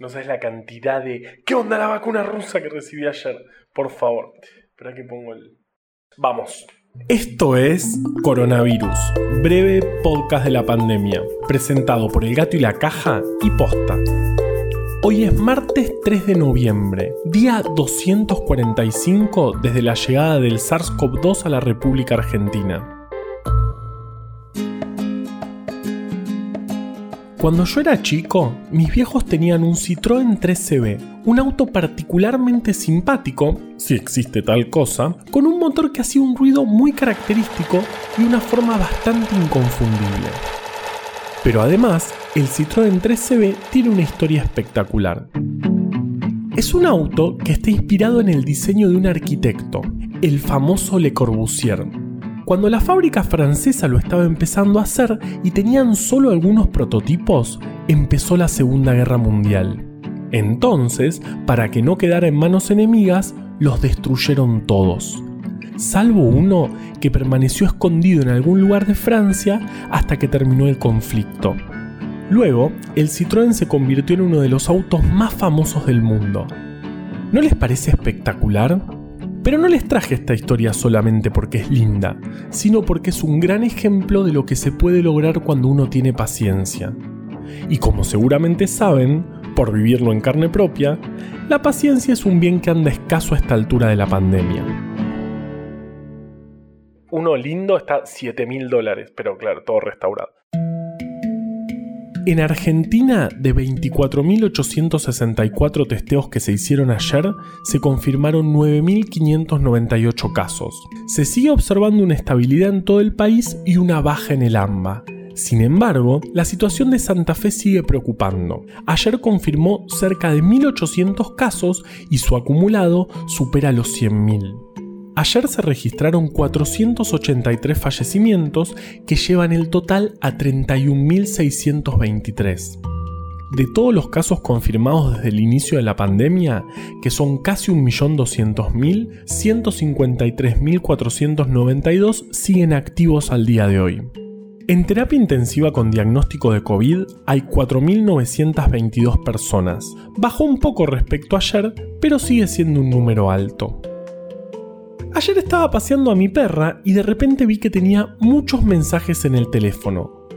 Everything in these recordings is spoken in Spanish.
No sabes la cantidad de. ¿Qué onda la vacuna rusa que recibí ayer? Por favor. Espera que pongo el. Vamos. Esto es Coronavirus, breve podcast de la pandemia, presentado por El Gato y la Caja y Posta. Hoy es martes 3 de noviembre, día 245 desde la llegada del SARS-CoV-2 a la República Argentina. Cuando yo era chico, mis viejos tenían un Citroën 3CB, un auto particularmente simpático, si existe tal cosa, con un motor que hacía un ruido muy característico y una forma bastante inconfundible. Pero además, el Citroën 3CB tiene una historia espectacular. Es un auto que está inspirado en el diseño de un arquitecto, el famoso Le Corbusier, cuando la fábrica francesa lo estaba empezando a hacer y tenían solo algunos prototipos, empezó la Segunda Guerra Mundial. Entonces, para que no quedara en manos enemigas, los destruyeron todos, salvo uno que permaneció escondido en algún lugar de Francia hasta que terminó el conflicto. Luego, el Citroën se convirtió en uno de los autos más famosos del mundo. ¿No les parece espectacular? Pero no les traje esta historia solamente porque es linda, sino porque es un gran ejemplo de lo que se puede lograr cuando uno tiene paciencia. Y como seguramente saben, por vivirlo en carne propia, la paciencia es un bien que anda escaso a esta altura de la pandemia. Uno lindo está 7 mil dólares, pero claro, todo restaurado. En Argentina, de 24.864 testeos que se hicieron ayer, se confirmaron 9.598 casos. Se sigue observando una estabilidad en todo el país y una baja en el AMBA. Sin embargo, la situación de Santa Fe sigue preocupando. Ayer confirmó cerca de 1.800 casos y su acumulado supera los 100.000. Ayer se registraron 483 fallecimientos que llevan el total a 31.623. De todos los casos confirmados desde el inicio de la pandemia, que son casi 1.200.000, 153.492 siguen activos al día de hoy. En terapia intensiva con diagnóstico de COVID hay 4.922 personas. Bajó un poco respecto a ayer, pero sigue siendo un número alto. Ayer estaba paseando a mi perra y de repente vi que tenía muchos mensajes en el teléfono.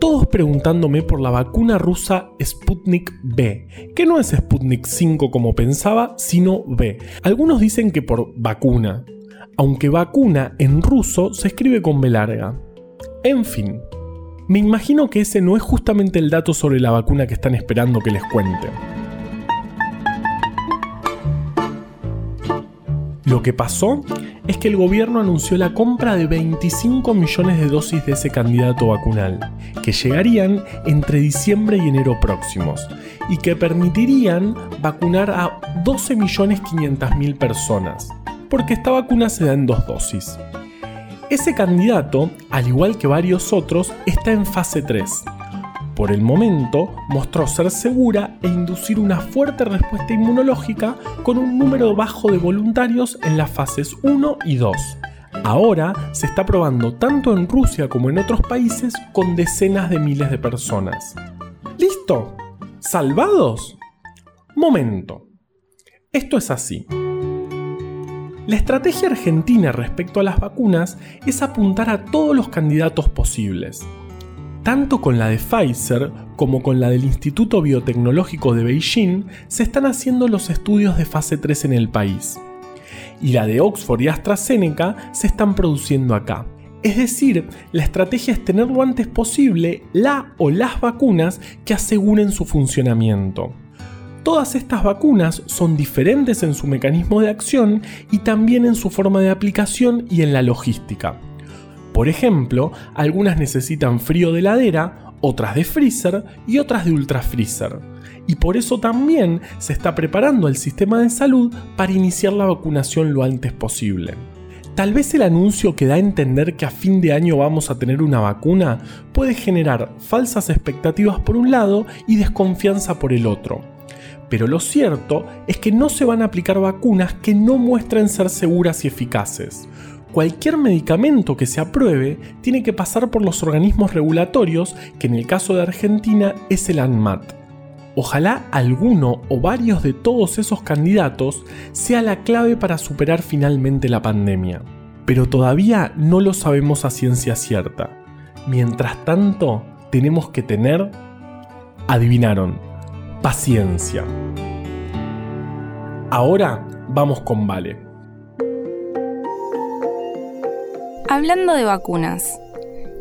Todos preguntándome por la vacuna rusa Sputnik B, que no es Sputnik 5 como pensaba, sino B. Algunos dicen que por vacuna, aunque vacuna en ruso se escribe con B larga. En fin, me imagino que ese no es justamente el dato sobre la vacuna que están esperando que les cuente. Lo que pasó es que el gobierno anunció la compra de 25 millones de dosis de ese candidato vacunal, que llegarían entre diciembre y enero próximos, y que permitirían vacunar a 12.500.000 personas, porque esta vacuna se da en dos dosis. Ese candidato, al igual que varios otros, está en fase 3, por el momento mostró ser segura e inducir una fuerte respuesta inmunológica con un número bajo de voluntarios en las fases 1 y 2. Ahora se está probando tanto en Rusia como en otros países con decenas de miles de personas. ¿Listo? ¿Salvados? Momento. Esto es así. La estrategia argentina respecto a las vacunas es apuntar a todos los candidatos posibles. Tanto con la de Pfizer como con la del Instituto Biotecnológico de Beijing se están haciendo los estudios de fase 3 en el país. Y la de Oxford y AstraZeneca se están produciendo acá. Es decir, la estrategia es tener lo antes posible la o las vacunas que aseguren su funcionamiento. Todas estas vacunas son diferentes en su mecanismo de acción y también en su forma de aplicación y en la logística. Por ejemplo, algunas necesitan frío de heladera, otras de freezer y otras de ultra freezer. Y por eso también se está preparando el sistema de salud para iniciar la vacunación lo antes posible. Tal vez el anuncio que da a entender que a fin de año vamos a tener una vacuna puede generar falsas expectativas por un lado y desconfianza por el otro. Pero lo cierto es que no se van a aplicar vacunas que no muestren ser seguras y eficaces cualquier medicamento que se apruebe tiene que pasar por los organismos regulatorios, que en el caso de Argentina es el ANMAT. Ojalá alguno o varios de todos esos candidatos sea la clave para superar finalmente la pandemia. Pero todavía no lo sabemos a ciencia cierta. Mientras tanto, tenemos que tener, adivinaron, paciencia. Ahora vamos con Vale. Hablando de vacunas,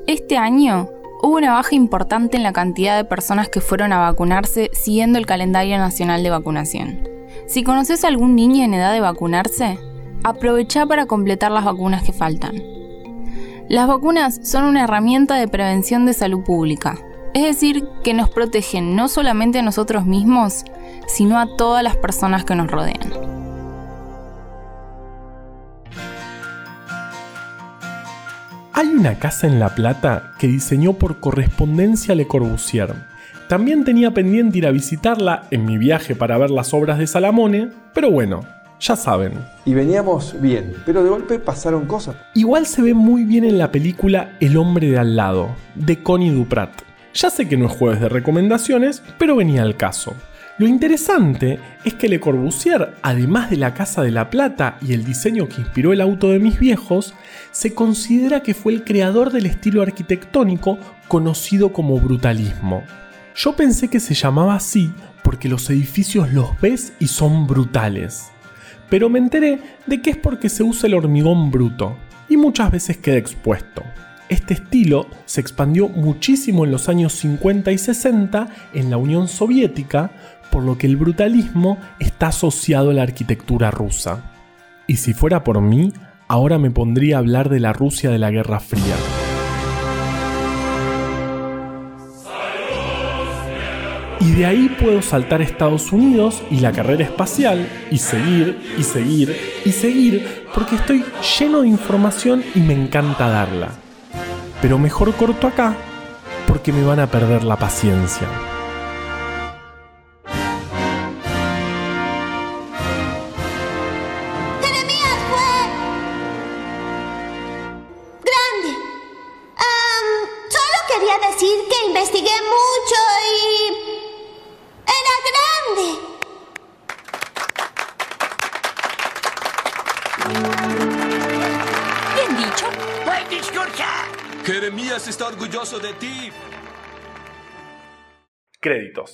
este año hubo una baja importante en la cantidad de personas que fueron a vacunarse siguiendo el calendario nacional de vacunación. Si conoces a algún niño en edad de vacunarse, aprovecha para completar las vacunas que faltan. Las vacunas son una herramienta de prevención de salud pública, es decir, que nos protegen no solamente a nosotros mismos, sino a todas las personas que nos rodean. Hay una casa en La Plata que diseñó por correspondencia Le Corbusier. También tenía pendiente ir a visitarla en mi viaje para ver las obras de Salamone, pero bueno, ya saben. Y veníamos bien, pero de golpe pasaron cosas. Igual se ve muy bien en la película El hombre de al lado, de Connie Duprat. Ya sé que no es jueves de recomendaciones, pero venía al caso. Lo interesante es que Le Corbusier, además de la Casa de la Plata y el diseño que inspiró el auto de mis viejos, se considera que fue el creador del estilo arquitectónico conocido como brutalismo. Yo pensé que se llamaba así porque los edificios los ves y son brutales. Pero me enteré de que es porque se usa el hormigón bruto y muchas veces queda expuesto. Este estilo se expandió muchísimo en los años 50 y 60 en la Unión Soviética, por lo que el brutalismo está asociado a la arquitectura rusa. Y si fuera por mí, ahora me pondría a hablar de la Rusia de la Guerra Fría. Y de ahí puedo saltar a Estados Unidos y la carrera espacial y seguir y seguir y seguir porque estoy lleno de información y me encanta darla. Pero mejor corto acá porque me van a perder la paciencia. Bien dicho. ¡Buen discurso! Jeremías está orgulloso de ti. Créditos.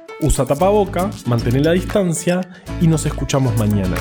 Usa tapaboca, mantén la distancia y nos escuchamos mañana.